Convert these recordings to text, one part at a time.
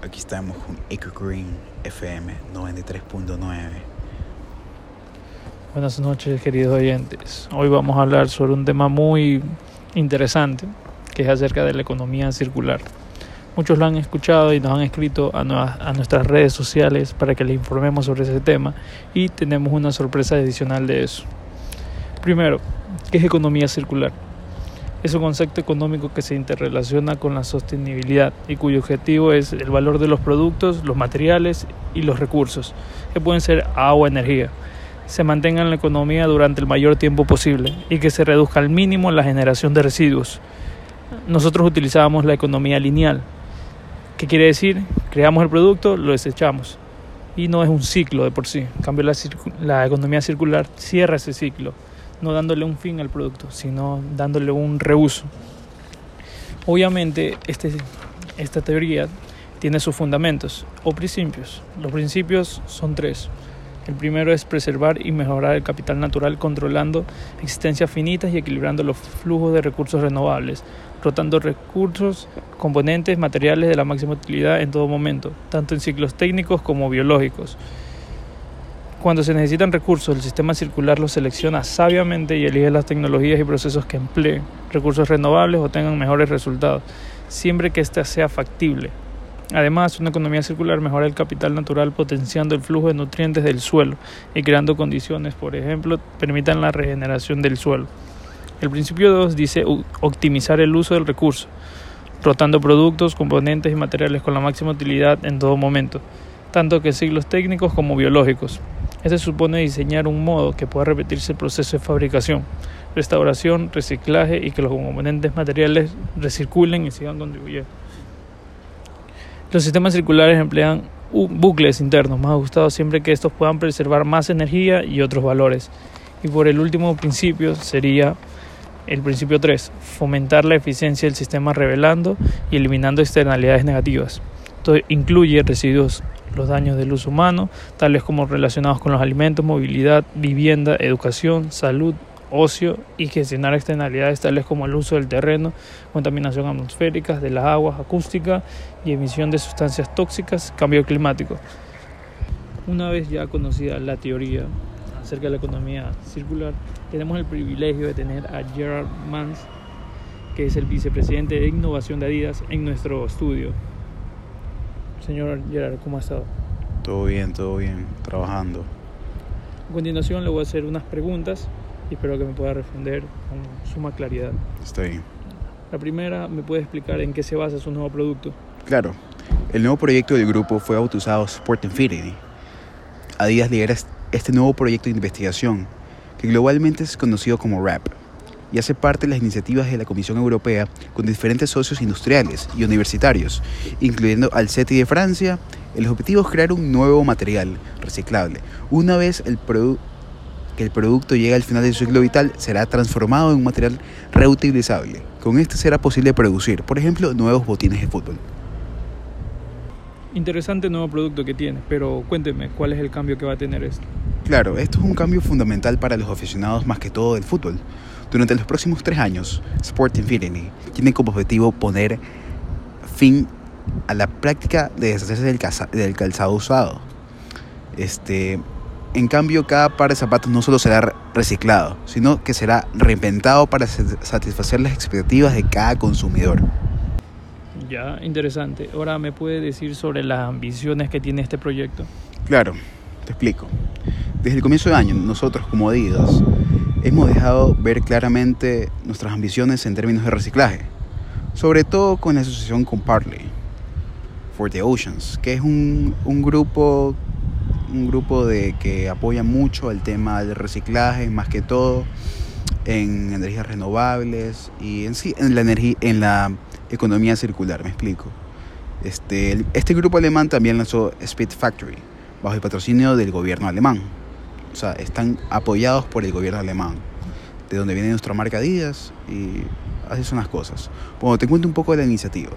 Aquí estamos con Eco Green FM 93.9. Buenas noches, queridos oyentes. Hoy vamos a hablar sobre un tema muy interesante, que es acerca de la economía circular. Muchos lo han escuchado y nos han escrito a, a nuestras redes sociales para que les informemos sobre ese tema y tenemos una sorpresa adicional de eso. Primero, ¿qué es economía circular? Es un concepto económico que se interrelaciona con la sostenibilidad y cuyo objetivo es el valor de los productos, los materiales y los recursos, que pueden ser agua, energía, se mantenga en la economía durante el mayor tiempo posible y que se reduzca al mínimo la generación de residuos. Nosotros utilizábamos la economía lineal. ¿Qué quiere decir? Creamos el producto, lo desechamos. Y no es un ciclo de por sí. En cambio, la, la economía circular cierra ese ciclo no dándole un fin al producto, sino dándole un reuso. Obviamente, este, esta teoría tiene sus fundamentos o principios. Los principios son tres. El primero es preservar y mejorar el capital natural controlando existencias finitas y equilibrando los flujos de recursos renovables, rotando recursos, componentes, materiales de la máxima utilidad en todo momento, tanto en ciclos técnicos como biológicos. Cuando se necesitan recursos, el sistema circular los selecciona sabiamente y elige las tecnologías y procesos que empleen recursos renovables o tengan mejores resultados, siempre que ésta sea factible. Además, una economía circular mejora el capital natural potenciando el flujo de nutrientes del suelo y creando condiciones, por ejemplo, permitan la regeneración del suelo. El principio 2 dice optimizar el uso del recurso, rotando productos, componentes y materiales con la máxima utilidad en todo momento, tanto que ciclos técnicos como biológicos. Este supone diseñar un modo que pueda repetirse el proceso de fabricación, restauración, reciclaje y que los componentes materiales recirculen y sigan contribuyendo. Los sistemas circulares emplean bucles internos más ajustados siempre que estos puedan preservar más energía y otros valores. Y por el último principio sería el principio 3, fomentar la eficiencia del sistema revelando y eliminando externalidades negativas. Esto incluye residuos los daños del uso humano, tales como relacionados con los alimentos, movilidad, vivienda, educación, salud, ocio y gestionar externalidades tales como el uso del terreno, contaminación atmosférica, de las aguas, acústica y emisión de sustancias tóxicas, cambio climático. Una vez ya conocida la teoría acerca de la economía circular, tenemos el privilegio de tener a Gerard Mans, que es el vicepresidente de innovación de Adidas, en nuestro estudio. Señor Gerard, ¿cómo ha estado? Todo bien, todo bien, trabajando. A continuación le voy a hacer unas preguntas y espero que me pueda responder con suma claridad. Está bien. La primera, ¿me puede explicar en qué se basa su nuevo producto? Claro. El nuevo proyecto del grupo fue bautizado Sport Infinity. Adidas lidera este nuevo proyecto de investigación, que globalmente es conocido como RAP, y hace parte de las iniciativas de la Comisión Europea con diferentes socios industriales y universitarios, incluyendo al CETI de Francia. El objetivo es crear un nuevo material reciclable. Una vez el que el producto llegue al final de su ciclo vital, será transformado en un material reutilizable. Con este será posible producir, por ejemplo, nuevos botines de fútbol. Interesante nuevo producto que tiene, pero cuénteme, ¿cuál es el cambio que va a tener esto? Claro, esto es un cambio fundamental para los aficionados más que todo del fútbol. Durante los próximos tres años, Sport Infinity tiene como objetivo poner fin a la práctica de deshacerse del, calzado usado. Este, en cambio, cada par de zapatos no solo será reciclado, sino que será reinventado para satisfacer las expectativas de cada consumidor. Ya, interesante. Ahora, ¿me puede decir sobre las ambiciones que tiene este proyecto? Claro, te explico. Desde el comienzo de año, nosotros como Adidas hemos dejado ver claramente nuestras ambiciones en términos de reciclaje, sobre todo con la asociación con Partly for the Oceans, que es un, un grupo un grupo de que apoya mucho el tema del reciclaje, más que todo en energías renovables y en sí en la energía en la economía circular, me explico. Este, este grupo alemán también lanzó Speed Factory bajo el patrocinio del gobierno alemán. O sea, están apoyados por el gobierno alemán, de donde viene nuestra marca Adidas y así son las cosas. Bueno, te cuento un poco de la iniciativa.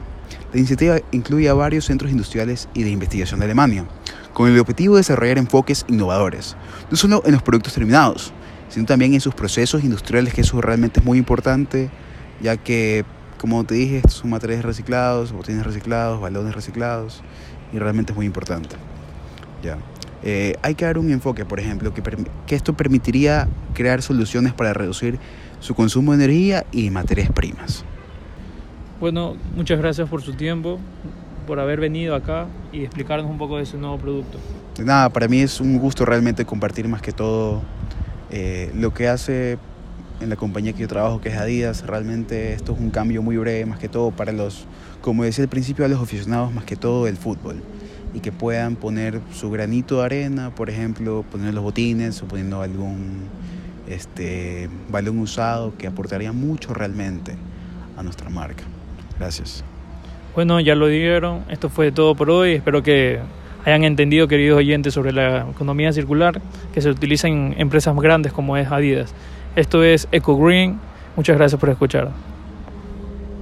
La iniciativa incluye a varios centros industriales y de investigación de Alemania, con el objetivo de desarrollar enfoques innovadores, no solo en los productos terminados, sino también en sus procesos industriales, que eso realmente es muy importante, ya que como te dije, estos son materiales reciclados, botines reciclados, balones reciclados y realmente es muy importante. Ya. Eh, hay que dar un enfoque, por ejemplo, que, que esto permitiría crear soluciones para reducir su consumo de energía y materias primas. Bueno, muchas gracias por su tiempo, por haber venido acá y explicarnos un poco de ese nuevo producto. De nada, para mí es un gusto realmente compartir más que todo eh, lo que hace en la compañía que yo trabajo, que es Adidas. Realmente esto es un cambio muy breve, más que todo para los, como decía al principio, a los aficionados, más que todo del fútbol y que puedan poner su granito de arena, por ejemplo, poner los botines o poniendo algún este, balón usado que aportaría mucho realmente a nuestra marca. Gracias. Bueno, ya lo dijeron, esto fue todo por hoy, espero que hayan entendido, queridos oyentes, sobre la economía circular que se utiliza en empresas grandes como es Adidas. Esto es Eco Green, muchas gracias por escuchar.